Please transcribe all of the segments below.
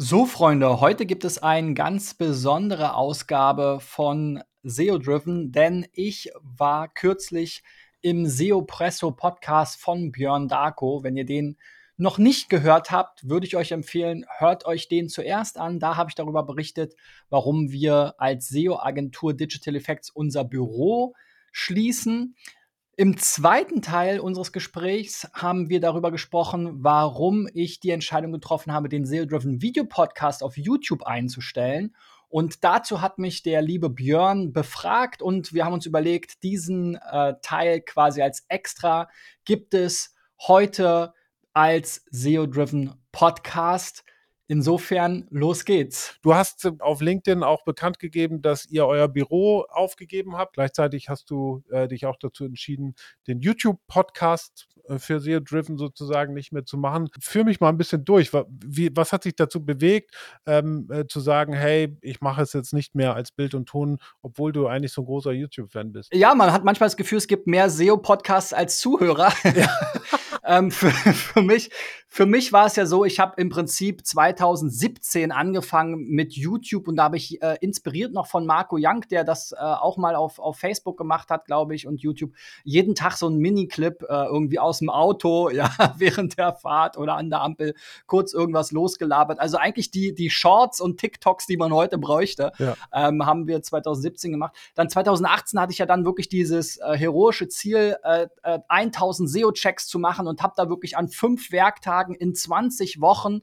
So, Freunde, heute gibt es eine ganz besondere Ausgabe von SEO Driven, denn ich war kürzlich im SEO Presso Podcast von Björn Darko. Wenn ihr den noch nicht gehört habt, würde ich euch empfehlen, hört euch den zuerst an. Da habe ich darüber berichtet, warum wir als SEO-Agentur Digital Effects unser Büro schließen. Im zweiten Teil unseres Gesprächs haben wir darüber gesprochen, warum ich die Entscheidung getroffen habe, den SEO-Driven Video Podcast auf YouTube einzustellen. Und dazu hat mich der liebe Björn befragt und wir haben uns überlegt, diesen äh, Teil quasi als extra gibt es heute als SEO-Driven Podcast. Insofern, los geht's. Du hast äh, auf LinkedIn auch bekannt gegeben, dass ihr euer Büro aufgegeben habt. Gleichzeitig hast du äh, dich auch dazu entschieden, den YouTube-Podcast äh, für SEO Driven sozusagen nicht mehr zu machen. Führ mich mal ein bisschen durch. Wie, was hat sich dazu bewegt, ähm, äh, zu sagen, hey, ich mache es jetzt nicht mehr als Bild und Ton, obwohl du eigentlich so ein großer YouTube-Fan bist? Ja, man hat manchmal das Gefühl, es gibt mehr SEO-Podcasts als Zuhörer. Ja. ähm, für, für, mich, für mich war es ja so, ich habe im Prinzip 2017 angefangen mit YouTube und da habe ich äh, inspiriert noch von Marco Young, der das äh, auch mal auf, auf Facebook gemacht hat, glaube ich, und YouTube, jeden Tag so ein Miniclip äh, irgendwie aus dem Auto, ja, während der Fahrt oder an der Ampel kurz irgendwas losgelabert. Also eigentlich die, die Shorts und TikToks, die man heute bräuchte, ja. ähm, haben wir 2017 gemacht. Dann 2018 hatte ich ja dann wirklich dieses äh, heroische Ziel, äh, 1000 äh, SEO-Checks zu machen und habe da wirklich an fünf Werktagen in 20 Wochen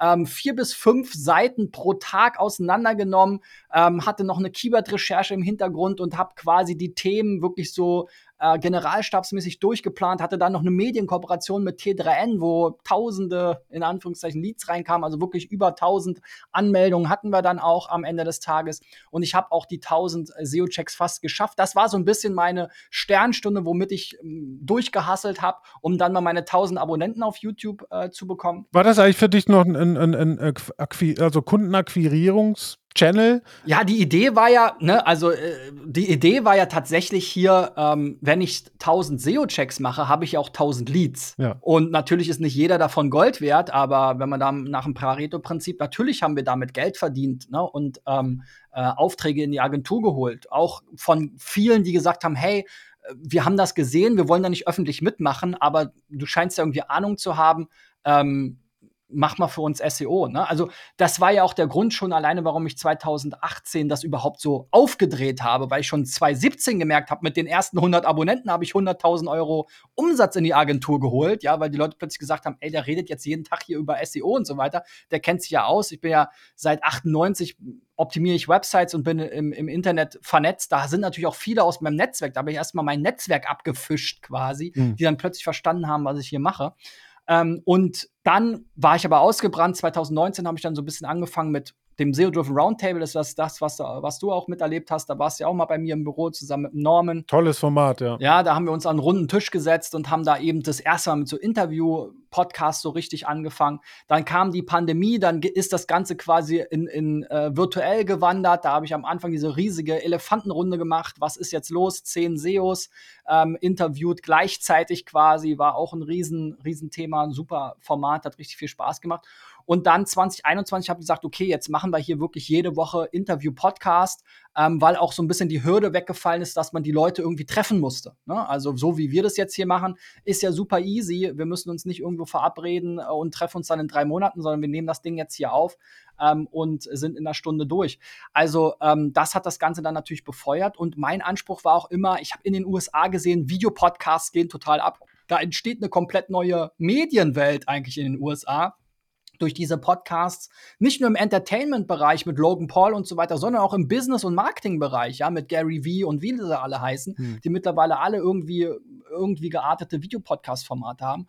ähm, vier bis fünf Seiten pro Tag auseinandergenommen, ähm, hatte noch eine Keyword-Recherche im Hintergrund und habe quasi die Themen wirklich so äh, generalstabsmäßig durchgeplant, hatte dann noch eine Medienkooperation mit T3N, wo tausende, in Anführungszeichen, Leads reinkamen, also wirklich über tausend Anmeldungen hatten wir dann auch am Ende des Tages. Und ich habe auch die tausend SEO-Checks fast geschafft. Das war so ein bisschen meine Sternstunde, womit ich ähm, durchgehasselt habe, um dann mal meine tausend Abonnenten auf YouTube äh, zu bekommen. War das eigentlich für dich noch ein, ein, ein, ein also Kundenakquirierungs- Channel. Ja, die Idee war ja, ne, also äh, die Idee war ja tatsächlich hier, ähm, wenn ich 1000 SEO-Checks mache, habe ich auch 1000 Leads. Ja. Und natürlich ist nicht jeder davon Gold wert, aber wenn man da nach dem Pareto-Prinzip, natürlich haben wir damit Geld verdient ne, und ähm, äh, Aufträge in die Agentur geholt. Auch von vielen, die gesagt haben, hey, äh, wir haben das gesehen, wir wollen da nicht öffentlich mitmachen, aber du scheinst ja irgendwie Ahnung zu haben. Ähm, mach mal für uns SEO. Ne? Also das war ja auch der Grund schon alleine, warum ich 2018 das überhaupt so aufgedreht habe, weil ich schon 2017 gemerkt habe, mit den ersten 100 Abonnenten habe ich 100.000 Euro Umsatz in die Agentur geholt, ja, weil die Leute plötzlich gesagt haben, ey, der redet jetzt jeden Tag hier über SEO und so weiter. Der kennt sich ja aus. Ich bin ja seit 98 optimiere ich Websites und bin im, im Internet vernetzt. Da sind natürlich auch viele aus meinem Netzwerk. Da habe ich erstmal mein Netzwerk abgefischt quasi, mhm. die dann plötzlich verstanden haben, was ich hier mache. Ähm, und dann war ich aber ausgebrannt. 2019 habe ich dann so ein bisschen angefangen mit dem SEO-Driven Roundtable. Das ist das, was, was du auch miterlebt hast. Da warst du ja auch mal bei mir im Büro zusammen mit Norman. Tolles Format, ja. Ja, da haben wir uns an einen runden Tisch gesetzt und haben da eben das erste Mal mit so Interview-Podcasts so richtig angefangen. Dann kam die Pandemie, dann ist das Ganze quasi in, in äh, virtuell gewandert. Da habe ich am Anfang diese riesige Elefantenrunde gemacht. Was ist jetzt los? Zehn SEOs ähm, interviewt gleichzeitig quasi. War auch ein riesen, riesen Thema, ein super Format, hat richtig viel Spaß gemacht. Und dann 2021 habe ich gesagt, okay, jetzt machen wir hier wirklich jede Woche Interview-Podcast, ähm, weil auch so ein bisschen die Hürde weggefallen ist, dass man die Leute irgendwie treffen musste. Ne? Also so wie wir das jetzt hier machen, ist ja super easy. Wir müssen uns nicht irgendwo verabreden äh, und treffen uns dann in drei Monaten, sondern wir nehmen das Ding jetzt hier auf ähm, und sind in einer Stunde durch. Also ähm, das hat das Ganze dann natürlich befeuert. Und mein Anspruch war auch immer, ich habe in den USA gesehen, Videopodcasts gehen total ab. Da entsteht eine komplett neue Medienwelt eigentlich in den USA durch diese Podcasts, nicht nur im Entertainment-Bereich mit Logan Paul und so weiter, sondern auch im Business- und Marketing-Bereich, ja, mit Gary Vee und wie sie alle heißen, hm. die mittlerweile alle irgendwie, irgendwie geartete Videopodcast-Formate haben.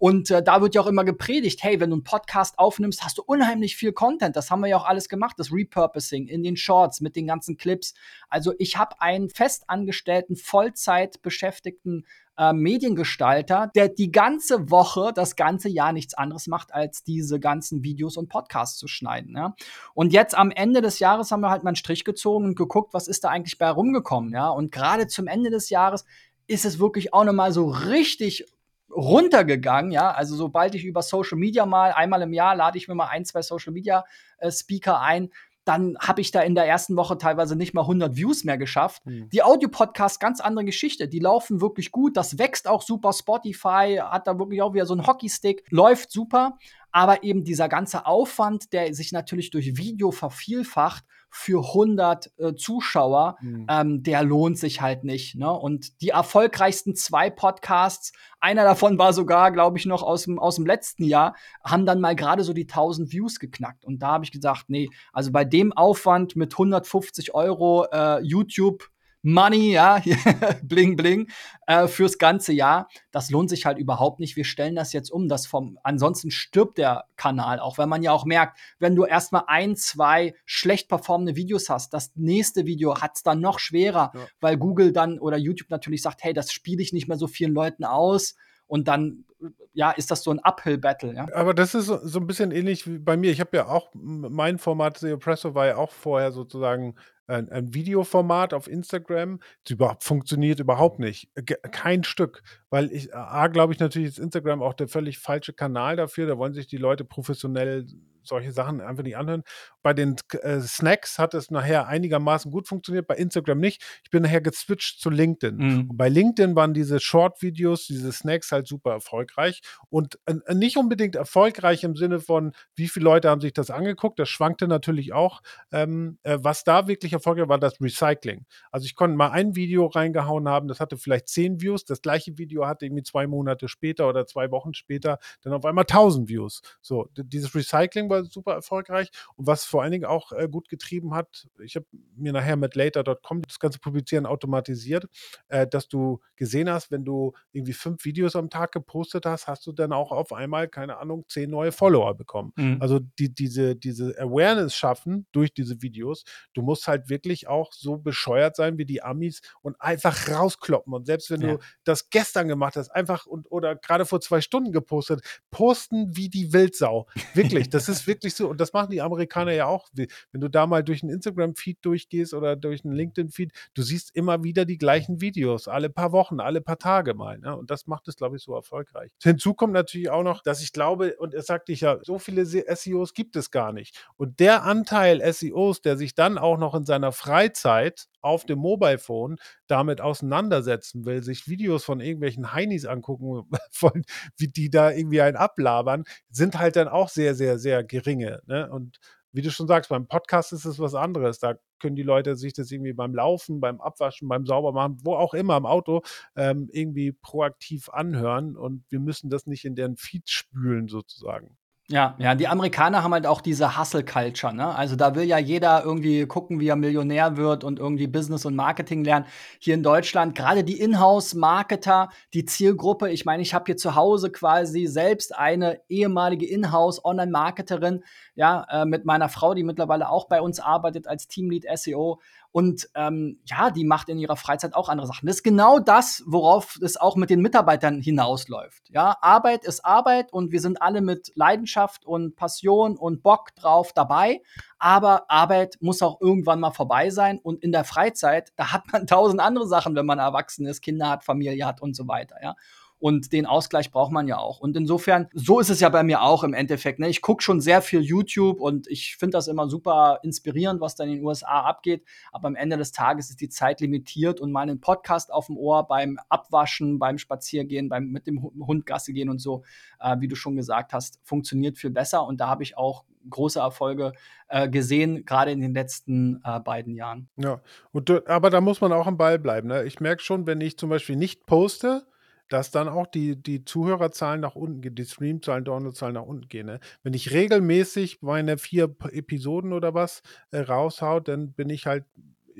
Und äh, da wird ja auch immer gepredigt, hey, wenn du einen Podcast aufnimmst, hast du unheimlich viel Content. Das haben wir ja auch alles gemacht, das Repurposing in den Shorts mit den ganzen Clips. Also ich habe einen festangestellten, Vollzeit beschäftigten äh, Mediengestalter, der die ganze Woche, das ganze Jahr nichts anderes macht, als diese ganzen Videos und Podcasts zu schneiden. Ja? Und jetzt am Ende des Jahres haben wir halt mal einen Strich gezogen und geguckt, was ist da eigentlich bei rumgekommen. Ja? Und gerade zum Ende des Jahres ist es wirklich auch nochmal so richtig runtergegangen, ja. Also sobald ich über Social Media mal, einmal im Jahr lade ich mir mal ein, zwei Social Media äh, Speaker ein, dann habe ich da in der ersten Woche teilweise nicht mal 100 Views mehr geschafft. Mhm. Die Audio-Podcasts, ganz andere Geschichte. Die laufen wirklich gut. Das wächst auch super. Spotify hat da wirklich auch wieder so einen Hockeystick. Läuft super. Aber eben dieser ganze Aufwand, der sich natürlich durch Video vervielfacht für 100 äh, Zuschauer, mhm. ähm, der lohnt sich halt nicht. Ne? Und die erfolgreichsten zwei Podcasts, einer davon war sogar, glaube ich, noch aus dem, aus dem letzten Jahr, haben dann mal gerade so die 1000 Views geknackt. Und da habe ich gesagt, nee, also bei dem Aufwand mit 150 Euro äh, YouTube Money, ja, bling bling, äh, fürs ganze Jahr. Das lohnt sich halt überhaupt nicht. Wir stellen das jetzt um. Das vom, ansonsten stirbt der Kanal, auch wenn man ja auch merkt, wenn du erstmal ein, zwei schlecht performende Videos hast, das nächste Video hat es dann noch schwerer, ja. weil Google dann oder YouTube natürlich sagt, hey, das spiele ich nicht mehr so vielen Leuten aus. Und dann ja, ist das so ein Uphill-Battle, ja. Aber das ist so, so, ein bisschen ähnlich wie bei mir. Ich habe ja auch, mein Format SEO Presso war ja auch vorher sozusagen ein, ein Videoformat auf Instagram. Das überhaupt, funktioniert überhaupt nicht. Kein Stück. Weil ich, A, glaube ich natürlich, ist Instagram auch der völlig falsche Kanal dafür. Da wollen sich die Leute professionell solche Sachen einfach nicht anhören. Bei den äh, Snacks hat es nachher einigermaßen gut funktioniert, bei Instagram nicht. Ich bin nachher geswitcht zu LinkedIn. Mhm. Und bei LinkedIn waren diese Short-Videos, diese Snacks halt super erfolgreich und äh, nicht unbedingt erfolgreich im Sinne von, wie viele Leute haben sich das angeguckt. Das schwankte natürlich auch. Ähm, äh, was da wirklich erfolgreich war, das Recycling. Also ich konnte mal ein Video reingehauen haben, das hatte vielleicht zehn Views. Das gleiche Video hatte irgendwie zwei Monate später oder zwei Wochen später dann auf einmal 1000 Views. So, dieses Recycling war super erfolgreich. Und was vor allen Dingen auch äh, gut getrieben hat, ich habe mir nachher mit later.com das ganze Publizieren automatisiert, äh, dass du gesehen hast, wenn du irgendwie fünf Videos am Tag gepostet hast, hast du dann auch auf einmal, keine Ahnung, zehn neue Follower bekommen. Mhm. Also die, diese, diese Awareness schaffen durch diese Videos. Du musst halt wirklich auch so bescheuert sein wie die Amis und einfach rauskloppen. Und selbst wenn ja. du das gestern gemacht hast, einfach und oder gerade vor zwei Stunden gepostet, posten wie die Wildsau. Wirklich, das ist wirklich so, und das machen die Amerikaner ja auch. Wenn du da mal durch einen Instagram-Feed durchgehst oder durch einen LinkedIn-Feed, du siehst immer wieder die gleichen Videos, alle paar Wochen, alle paar Tage mal. Ne? Und das macht es, glaube ich, so erfolgreich. Hinzu kommt natürlich auch noch, dass ich glaube, und es sagte ich ja, so viele SEOs gibt es gar nicht. Und der Anteil SEOs, der sich dann auch noch in seiner Freizeit auf dem Mobile Phone damit auseinandersetzen will, sich Videos von irgendwelchen Heinis angucken wollen, wie die da irgendwie einen ablabern, sind halt dann auch sehr, sehr, sehr geringe. Ne? Und wie du schon sagst, beim Podcast ist es was anderes. Da können die Leute sich das irgendwie beim Laufen, beim Abwaschen, beim Saubermachen, wo auch immer im Auto ähm, irgendwie proaktiv anhören und wir müssen das nicht in deren Feed spülen sozusagen. Ja, ja, die Amerikaner haben halt auch diese Hustle-Culture, ne? Also da will ja jeder irgendwie gucken, wie er Millionär wird und irgendwie Business und Marketing lernen. Hier in Deutschland, gerade die Inhouse-Marketer, die Zielgruppe, ich meine, ich habe hier zu Hause quasi selbst eine ehemalige Inhouse-Online-Marketerin, ja, äh, mit meiner Frau, die mittlerweile auch bei uns arbeitet als Teamlead SEO. Und ähm, ja, die macht in ihrer Freizeit auch andere Sachen. Das ist genau das, worauf es auch mit den Mitarbeitern hinausläuft. Ja, Arbeit ist Arbeit und wir sind alle mit Leidenschaft und Passion und Bock drauf dabei. Aber Arbeit muss auch irgendwann mal vorbei sein. Und in der Freizeit, da hat man tausend andere Sachen, wenn man erwachsen ist, Kinder hat, Familie hat und so weiter. Ja. Und den Ausgleich braucht man ja auch. Und insofern, so ist es ja bei mir auch im Endeffekt. Ne? Ich gucke schon sehr viel YouTube und ich finde das immer super inspirierend, was da in den USA abgeht. Aber am Ende des Tages ist die Zeit limitiert und meinen Podcast auf dem Ohr beim Abwaschen, beim Spaziergehen, beim mit dem Hund Gasse gehen und so, äh, wie du schon gesagt hast, funktioniert viel besser. Und da habe ich auch große Erfolge äh, gesehen, gerade in den letzten äh, beiden Jahren. Ja, und, aber da muss man auch am Ball bleiben. Ne? Ich merke schon, wenn ich zum Beispiel nicht poste, dass dann auch die, die Zuhörerzahlen nach unten gehen, die Streamzahlen, Downloadzahlen nach unten gehen. Ne? Wenn ich regelmäßig meine vier Episoden oder was äh, raushau, dann bin ich halt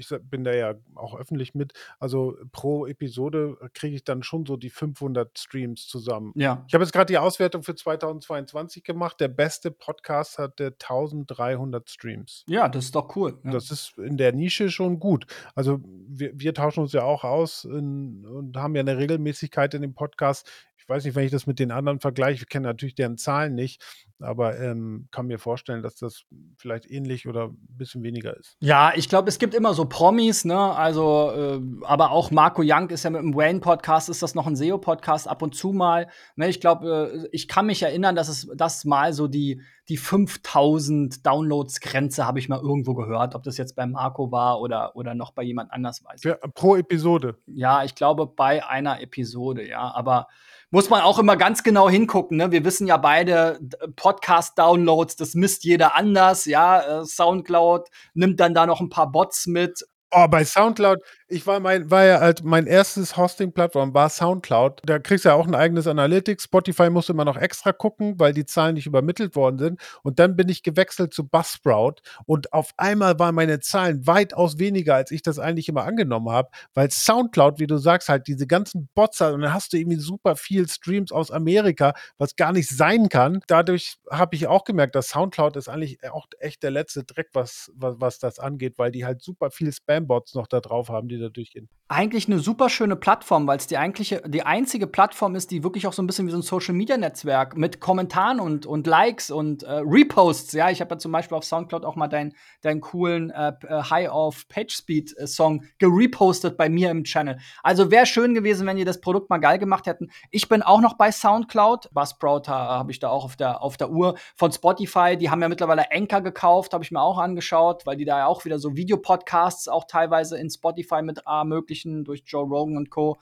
ich bin da ja auch öffentlich mit, also pro Episode kriege ich dann schon so die 500 Streams zusammen. Ja. Ich habe jetzt gerade die Auswertung für 2022 gemacht. Der beste Podcast hatte 1300 Streams. Ja, das ist doch cool. Ja. Das ist in der Nische schon gut. Also wir, wir tauschen uns ja auch aus in, und haben ja eine Regelmäßigkeit in dem Podcast weiß nicht, wenn ich das mit den anderen vergleiche, ich kenne natürlich deren Zahlen nicht, aber ähm, kann mir vorstellen, dass das vielleicht ähnlich oder ein bisschen weniger ist. Ja, ich glaube, es gibt immer so Promis, ne? Also, äh, aber auch Marco Young ist ja mit dem Wayne-Podcast, ist das noch ein SEO-Podcast ab und zu mal. Ne, ich glaube, äh, ich kann mich erinnern, dass es das mal so die, die 5000 Downloads-Grenze habe ich mal irgendwo gehört. Ob das jetzt bei Marco war oder, oder noch bei jemand anders, weiß ich. pro Episode. Ja, ich glaube bei einer Episode, ja. Aber muss man auch immer ganz genau hingucken. Ne? Wir wissen ja beide, Podcast-Downloads, das misst jeder anders. Ja, äh, Soundcloud nimmt dann da noch ein paar Bots mit. Oh, bei Soundcloud, ich war mein, war ja halt mein erstes Hosting-Plattform war Soundcloud. Da kriegst du ja auch ein eigenes Analytics. Spotify musst du immer noch extra gucken, weil die Zahlen nicht übermittelt worden sind. Und dann bin ich gewechselt zu Buzzsprout und auf einmal waren meine Zahlen weitaus weniger, als ich das eigentlich immer angenommen habe, weil Soundcloud, wie du sagst, halt diese ganzen Bots hat und dann hast du irgendwie super viel Streams aus Amerika, was gar nicht sein kann. Dadurch habe ich auch gemerkt, dass Soundcloud ist eigentlich auch echt der letzte Dreck, was, was, was das angeht, weil die halt super viel Spam-Bots noch da drauf haben, die da durchgehen. Eigentlich eine super schöne Plattform, weil es die eigentliche, die einzige Plattform ist, die wirklich auch so ein bisschen wie so ein Social Media Netzwerk mit Kommentaren und, und Likes und äh, Reposts. Ja, ich habe ja zum Beispiel auf Soundcloud auch mal deinen dein coolen äh, äh High of Page Speed äh, Song gerepostet bei mir im Channel. Also wäre schön gewesen, wenn die das Produkt mal geil gemacht hätten. Ich bin auch noch bei Soundcloud. Buzzsprout habe ich da auch auf der, auf der Uhr von Spotify. Die haben ja mittlerweile Anchor gekauft, habe ich mir auch angeschaut, weil die da ja auch wieder so Videopodcasts auch teilweise in Spotify mit ermöglichen durch Joe Rogan und Co.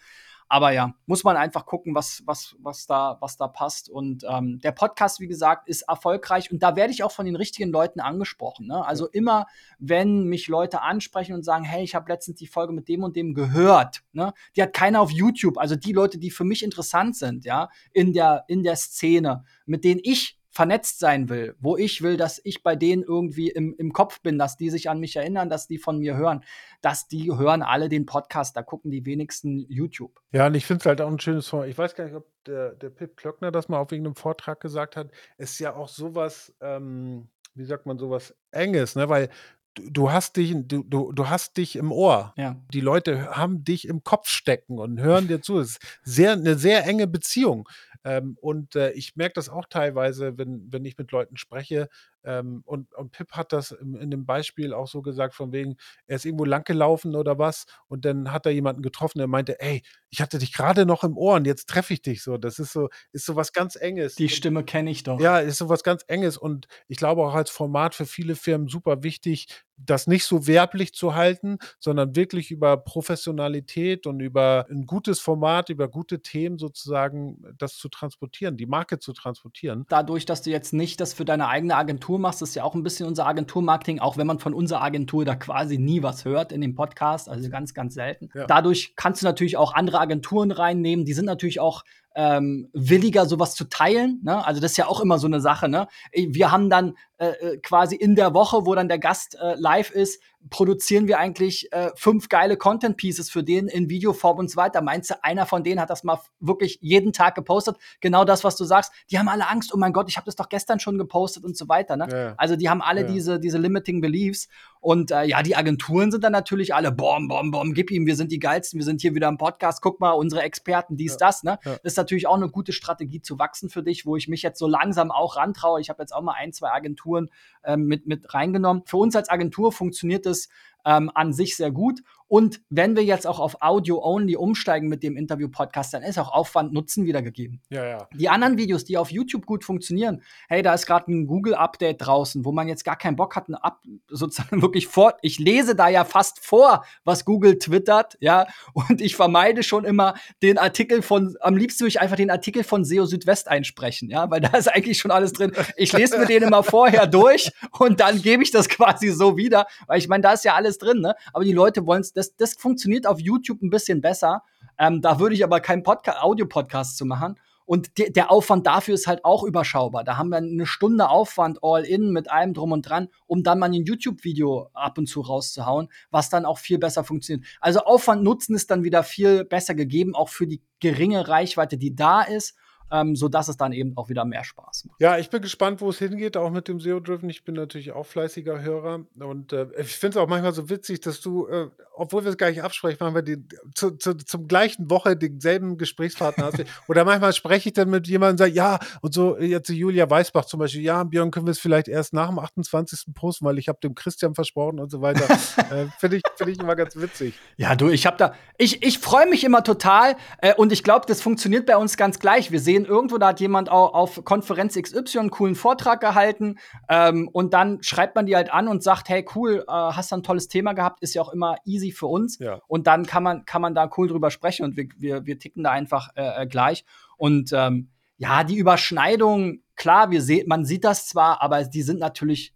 Aber ja, muss man einfach gucken, was, was, was, da, was da passt. Und ähm, der Podcast, wie gesagt, ist erfolgreich und da werde ich auch von den richtigen Leuten angesprochen. Ne? Also immer, wenn mich Leute ansprechen und sagen, hey, ich habe letztens die Folge mit dem und dem gehört, ne? die hat keiner auf YouTube. Also die Leute, die für mich interessant sind, ja, in der, in der Szene, mit denen ich vernetzt sein will, wo ich will, dass ich bei denen irgendwie im, im Kopf bin, dass die sich an mich erinnern, dass die von mir hören, dass die hören alle den Podcast, da gucken die wenigsten YouTube. Ja, und ich finde es halt auch ein schönes Format. Ich weiß gar nicht, ob der, der Pip Klöckner das mal auf irgendeinem Vortrag gesagt hat. Es ist ja auch sowas, ähm, wie sagt man, sowas Enges, ne? Weil du hast dich, du, du, du hast dich im Ohr. Ja. Die Leute haben dich im Kopf stecken und hören dir zu. Es ist sehr, eine sehr enge Beziehung. Ähm, und äh, ich merke das auch teilweise, wenn, wenn ich mit Leuten spreche. Ähm, und, und Pip hat das in, in, dem Beispiel auch so gesagt, von wegen, er ist irgendwo langgelaufen oder was. Und dann hat er jemanden getroffen, der meinte, ey, ich hatte dich gerade noch im Ohr und jetzt treffe ich dich so. Das ist so, ist so was ganz Enges. Die Stimme kenne ich doch. Ja, ist so was ganz Enges. Und ich glaube auch als Format für viele Firmen super wichtig, das nicht so werblich zu halten, sondern wirklich über Professionalität und über ein gutes Format, über gute Themen sozusagen das zu transportieren, die Marke zu transportieren. Dadurch, dass du jetzt nicht das für deine eigene Agentur machst, ist ja auch ein bisschen unser Agenturmarketing, auch wenn man von unserer Agentur da quasi nie was hört in dem Podcast, also ganz, ganz selten. Ja. Dadurch kannst du natürlich auch andere Agenturen reinnehmen, die sind natürlich auch ähm, williger, sowas zu teilen. Ne? Also das ist ja auch immer so eine Sache. Ne? Wir haben dann äh, äh, quasi in der Woche, wo dann der Gast äh, live ist, produzieren wir eigentlich äh, fünf geile Content Pieces für den in Videoform und so weiter. Meinst du, einer von denen hat das mal wirklich jeden Tag gepostet? Genau das, was du sagst. Die haben alle Angst. Oh mein Gott, ich habe das doch gestern schon gepostet und so weiter. Ne? Ja. Also die haben alle ja. diese diese limiting beliefs und äh, ja, die Agenturen sind dann natürlich alle bom bom bom, gib ihm, wir sind die geilsten, wir sind hier wieder im Podcast. Guck mal, unsere Experten, dies ja. das. Ne, das ist natürlich auch eine gute Strategie zu wachsen für dich, wo ich mich jetzt so langsam auch rantraue. Ich habe jetzt auch mal ein zwei Agenturen ähm, mit, mit reingenommen. Für uns als Agentur funktioniert es ähm, an sich sehr gut. Und wenn wir jetzt auch auf Audio-Only umsteigen mit dem Interview-Podcast, dann ist auch Aufwand Nutzen wiedergegeben. Ja, ja. Die anderen Videos, die auf YouTube gut funktionieren, hey, da ist gerade ein Google-Update draußen, wo man jetzt gar keinen Bock hat, Up sozusagen wirklich vor. Ich lese da ja fast vor, was Google twittert, ja, und ich vermeide schon immer den Artikel von, am liebsten würde ich einfach den Artikel von SEO Südwest einsprechen, ja, weil da ist eigentlich schon alles drin. Ich lese mir den immer vorher durch und dann gebe ich das quasi so wieder, weil ich meine, da ist ja alles drin, ne? Aber die Leute wollen es das, das funktioniert auf YouTube ein bisschen besser. Ähm, da würde ich aber keinen Audio-Podcast zu machen. Und de der Aufwand dafür ist halt auch überschaubar. Da haben wir eine Stunde Aufwand all in mit allem drum und dran, um dann mal ein YouTube-Video ab und zu rauszuhauen, was dann auch viel besser funktioniert. Also Aufwand Nutzen ist dann wieder viel besser gegeben, auch für die geringe Reichweite, die da ist. Ähm, sodass es dann eben auch wieder mehr Spaß macht. Ja, ich bin gespannt, wo es hingeht, auch mit dem SEO-Driven. Ich bin natürlich auch fleißiger Hörer und äh, ich finde es auch manchmal so witzig, dass du, äh, obwohl wir es gar nicht absprechen, machen wir die, zu, zu, zum gleichen Woche denselben Gesprächspartner hast. Oder manchmal spreche ich dann mit jemandem und sage, ja, und so jetzt Julia Weißbach zum Beispiel, ja, Björn, können wir es vielleicht erst nach dem 28. posten, weil ich habe dem Christian versprochen und so weiter. äh, finde ich, find ich immer ganz witzig. Ja, du, ich habe da, ich, ich freue mich immer total äh, und ich glaube, das funktioniert bei uns ganz gleich. Wir sehen irgendwo, da hat jemand auch auf Konferenz XY einen coolen Vortrag gehalten ähm, und dann schreibt man die halt an und sagt, hey, cool, äh, hast du ein tolles Thema gehabt, ist ja auch immer easy für uns. Ja. Und dann kann man, kann man da cool drüber sprechen und wir, wir, wir ticken da einfach äh, äh gleich. Und ähm, ja, die Überschneidung, klar, wir sehen, man sieht das zwar, aber die sind natürlich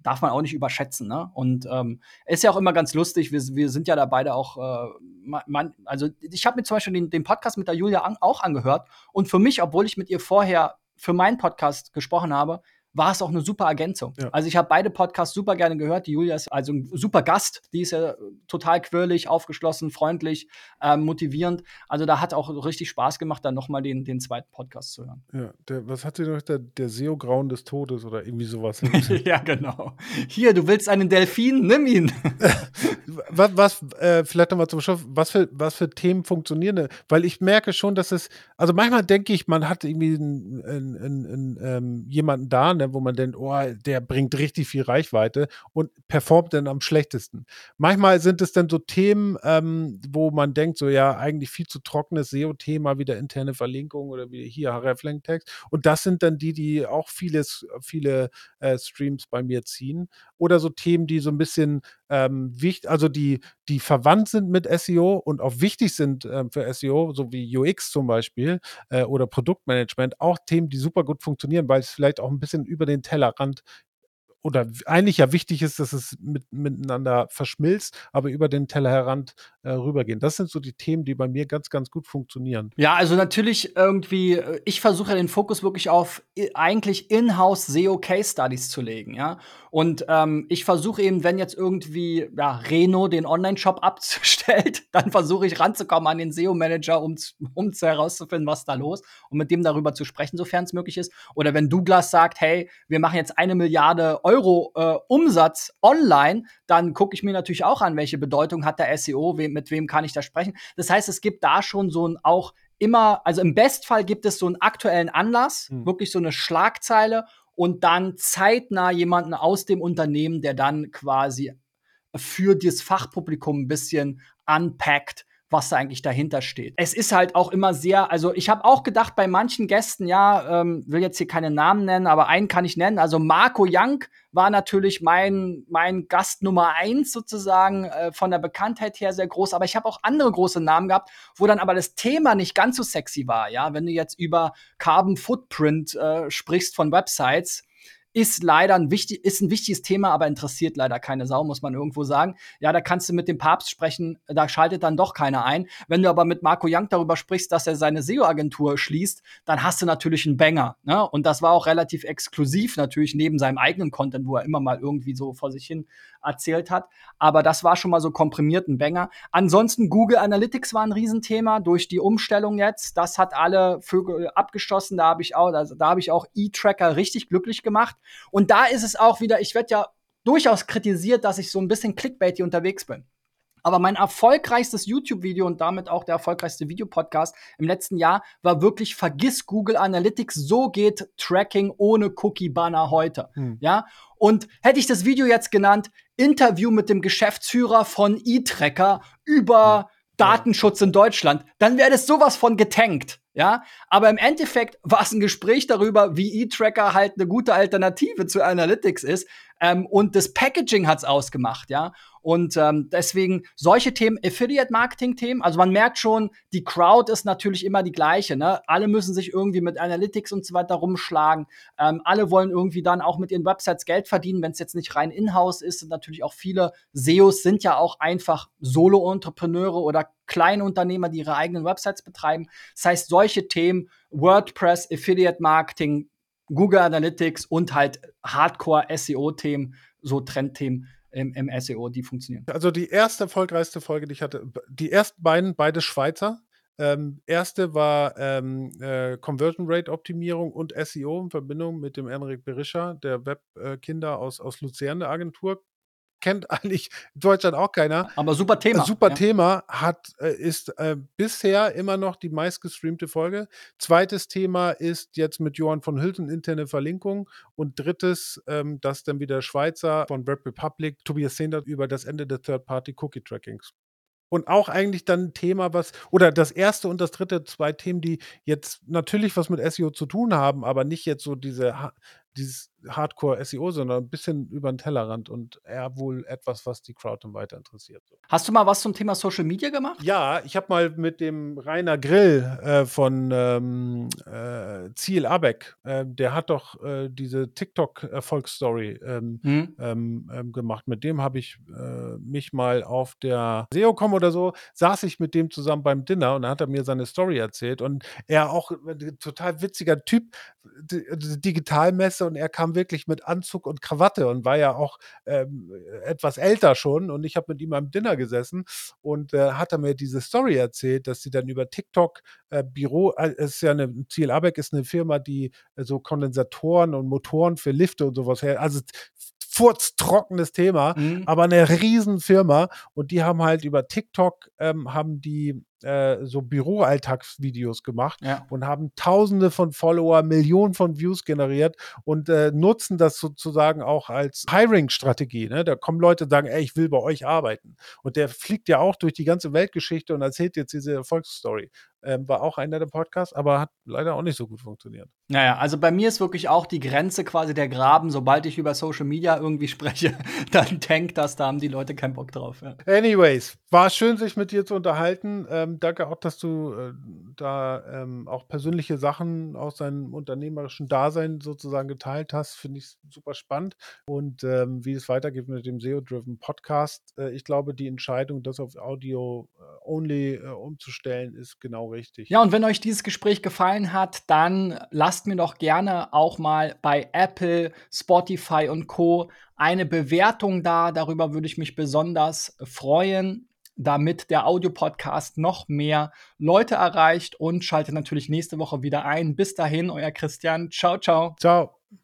darf man auch nicht überschätzen. Ne? Und ähm, ist ja auch immer ganz lustig. Wir, wir sind ja da beide auch, äh, man, also ich habe mir zum Beispiel den, den Podcast mit der Julia an, auch angehört. Und für mich, obwohl ich mit ihr vorher für meinen Podcast gesprochen habe, war es auch eine super Ergänzung. Ja. Also ich habe beide Podcasts super gerne gehört. Die Julia ist also ein super Gast. Die ist ja total quirlig, aufgeschlossen, freundlich, äh, motivierend. Also da hat auch richtig Spaß gemacht, dann nochmal den, den zweiten Podcast zu hören. Ja, der, was hat sie noch? Der, der SEO-Grauen des Todes oder irgendwie sowas. ja, genau. Hier, du willst einen Delfin, nimm ihn. was, was äh, vielleicht nochmal zum Schluss, was für, was für Themen funktionieren? Weil ich merke schon, dass es, also manchmal denke ich, man hat irgendwie einen, einen, einen, ähm, jemanden da, ne, wo man denkt, oh, der bringt richtig viel Reichweite und performt dann am schlechtesten. Manchmal sind es dann so Themen, ähm, wo man denkt, so ja, eigentlich viel zu trockenes SEO-Thema, wieder interne Verlinkung oder wie hier Hreflang-Text. Und das sind dann die, die auch vieles, viele äh, Streams bei mir ziehen. Oder so Themen, die so ein bisschen ähm, wichtig, also die, die verwandt sind mit SEO und auch wichtig sind äh, für SEO, so wie UX zum Beispiel äh, oder Produktmanagement, auch Themen, die super gut funktionieren, weil es vielleicht auch ein bisschen über den Tellerrand oder eigentlich ja wichtig ist, dass es mit, miteinander verschmilzt, aber über den Tellerrand äh, rübergehen. Das sind so die Themen, die bei mir ganz, ganz gut funktionieren. Ja, also natürlich irgendwie, äh, ich versuche den Fokus wirklich auf eigentlich in-house SEO Case Studies zu legen, ja. Und ähm, ich versuche eben, wenn jetzt irgendwie ja, Reno den Online-Shop abstellt, dann versuche ich ranzukommen an den SEO-Manager, um, um herauszufinden, was da los und mit dem darüber zu sprechen, sofern es möglich ist. Oder wenn Douglas sagt, hey, wir machen jetzt eine Milliarde Euro äh, Umsatz online, dann gucke ich mir natürlich auch an, welche Bedeutung hat der SEO, we mit wem kann ich da sprechen. Das heißt, es gibt da schon so ein auch immer, also im Bestfall gibt es so einen aktuellen Anlass, hm. wirklich so eine Schlagzeile und dann zeitnah jemanden aus dem Unternehmen, der dann quasi für das Fachpublikum ein bisschen unpackt, was da eigentlich dahinter steht. Es ist halt auch immer sehr, also ich habe auch gedacht bei manchen Gästen, ja, ähm, will jetzt hier keine Namen nennen, aber einen kann ich nennen. Also Marco Young war natürlich mein, mein Gast Nummer eins sozusagen, äh, von der Bekanntheit her sehr groß. Aber ich habe auch andere große Namen gehabt, wo dann aber das Thema nicht ganz so sexy war. Ja, wenn du jetzt über Carbon Footprint äh, sprichst von Websites, ist leider ein, wichtig, ist ein wichtiges Thema, aber interessiert leider keine Sau, muss man irgendwo sagen. Ja, da kannst du mit dem Papst sprechen, da schaltet dann doch keiner ein. Wenn du aber mit Marco Young darüber sprichst, dass er seine SEO-Agentur schließt, dann hast du natürlich einen Banger. Ne? Und das war auch relativ exklusiv natürlich neben seinem eigenen Content, wo er immer mal irgendwie so vor sich hin erzählt hat. Aber das war schon mal so komprimiert ein Banger. Ansonsten Google Analytics war ein Riesenthema durch die Umstellung jetzt. Das hat alle Vögel abgeschossen. Da habe ich auch, also da habe ich auch E-Tracker richtig glücklich gemacht. Und da ist es auch wieder, ich werde ja durchaus kritisiert, dass ich so ein bisschen clickbaity unterwegs bin. Aber mein erfolgreichstes YouTube-Video und damit auch der erfolgreichste Videopodcast im letzten Jahr war wirklich Vergiss Google Analytics. So geht Tracking ohne Cookie-Banner heute. Hm. Ja. Und hätte ich das Video jetzt genannt, Interview mit dem Geschäftsführer von eTracker über hm. Datenschutz in Deutschland, dann wäre das sowas von getankt. Ja, aber im Endeffekt war es ein Gespräch darüber, wie E-Tracker halt eine gute Alternative zu Analytics ist. Ähm, und das Packaging hat's ausgemacht, ja. Und ähm, deswegen solche Themen, Affiliate-Marketing-Themen, also man merkt schon, die Crowd ist natürlich immer die gleiche. Ne? Alle müssen sich irgendwie mit Analytics und so weiter rumschlagen. Ähm, alle wollen irgendwie dann auch mit ihren Websites Geld verdienen, wenn es jetzt nicht rein in-house ist. Und natürlich auch viele SEOs sind ja auch einfach Solo-Entrepreneure oder Kleinunternehmer, die ihre eigenen Websites betreiben. Das heißt, solche Themen, WordPress, Affiliate-Marketing, Google Analytics und halt Hardcore-SEO-Themen, so Trendthemen, im, im SEO, die funktionieren. Also die erste erfolgreichste Folge, die ich hatte, die ersten beiden, beide Schweizer, Ähm, erste war ähm, äh, Conversion Rate Optimierung und SEO in Verbindung mit dem Enrik Berischer, der Webkinder aus, aus Luzern, der Agentur kennt eigentlich in Deutschland auch keiner. Aber super Thema. Super ja. Thema hat, äh, ist äh, bisher immer noch die meistgestreamte Folge. Zweites Thema ist jetzt mit Johann von Hülsen interne Verlinkung. Und drittes, ähm, das dann wieder Schweizer von Web Republic, Tobias Sehner über das Ende des Third-Party-Cookie-Trackings. Und auch eigentlich dann ein Thema, was, oder das erste und das dritte, zwei Themen, die jetzt natürlich was mit SEO zu tun haben, aber nicht jetzt so diese, dieses Hardcore-SEO, sondern ein bisschen über den Tellerrand und eher wohl etwas, was die Crowd dann weiter interessiert. Hast du mal was zum Thema Social Media gemacht? Ja, ich habe mal mit dem Rainer Grill äh, von ähm, äh, Ziel Abeck, äh, der hat doch äh, diese TikTok-Erfolgsstory ähm, mhm. ähm, ähm gemacht. Mit dem habe ich äh, mich mal auf der SEOCom oder so, saß ich mit dem zusammen beim Dinner und dann hat er mir seine Story erzählt und er auch äh, total witziger Typ, Digitalmesse und er kam wirklich mit Anzug und Krawatte und war ja auch ähm, etwas älter schon. Und ich habe mit ihm am Dinner gesessen und äh, hat er mir diese Story erzählt, dass sie dann über TikTok äh, Büro, äh, es ist ja eine, Ziel Abeck ist eine Firma, die äh, so Kondensatoren und Motoren für Lifte und sowas her, also furztrockenes Thema, mhm. aber eine Riesenfirma und die haben halt über TikTok ähm, haben die äh, so Büroalltagsvideos gemacht ja. und haben Tausende von Follower, Millionen von Views generiert und äh, nutzen das sozusagen auch als Hiring-Strategie. Ne? Da kommen Leute und sagen, ey, ich will bei euch arbeiten. Und der fliegt ja auch durch die ganze Weltgeschichte und erzählt jetzt diese Erfolgsstory. Ähm, war auch einer der Podcasts, aber hat leider auch nicht so gut funktioniert. Naja, also bei mir ist wirklich auch die Grenze quasi der Graben. Sobald ich über Social Media irgendwie spreche, dann denkt das, da haben die Leute keinen Bock drauf. Ja. Anyways, war schön, sich mit dir zu unterhalten. Ähm, danke auch, dass du äh, da ähm, auch persönliche Sachen aus deinem unternehmerischen Dasein sozusagen geteilt hast. Finde ich super spannend. Und ähm, wie es weitergeht mit dem SEO-Driven Podcast, äh, ich glaube, die Entscheidung, das auf Audio-Only äh, äh, umzustellen, ist genau richtig. Ja, und wenn euch dieses Gespräch gefallen hat, dann lasst mir doch gerne auch mal bei Apple, Spotify und Co. eine Bewertung da. Darüber würde ich mich besonders freuen, damit der Audiopodcast noch mehr Leute erreicht und schaltet natürlich nächste Woche wieder ein. Bis dahin, euer Christian. Ciao, ciao. Ciao.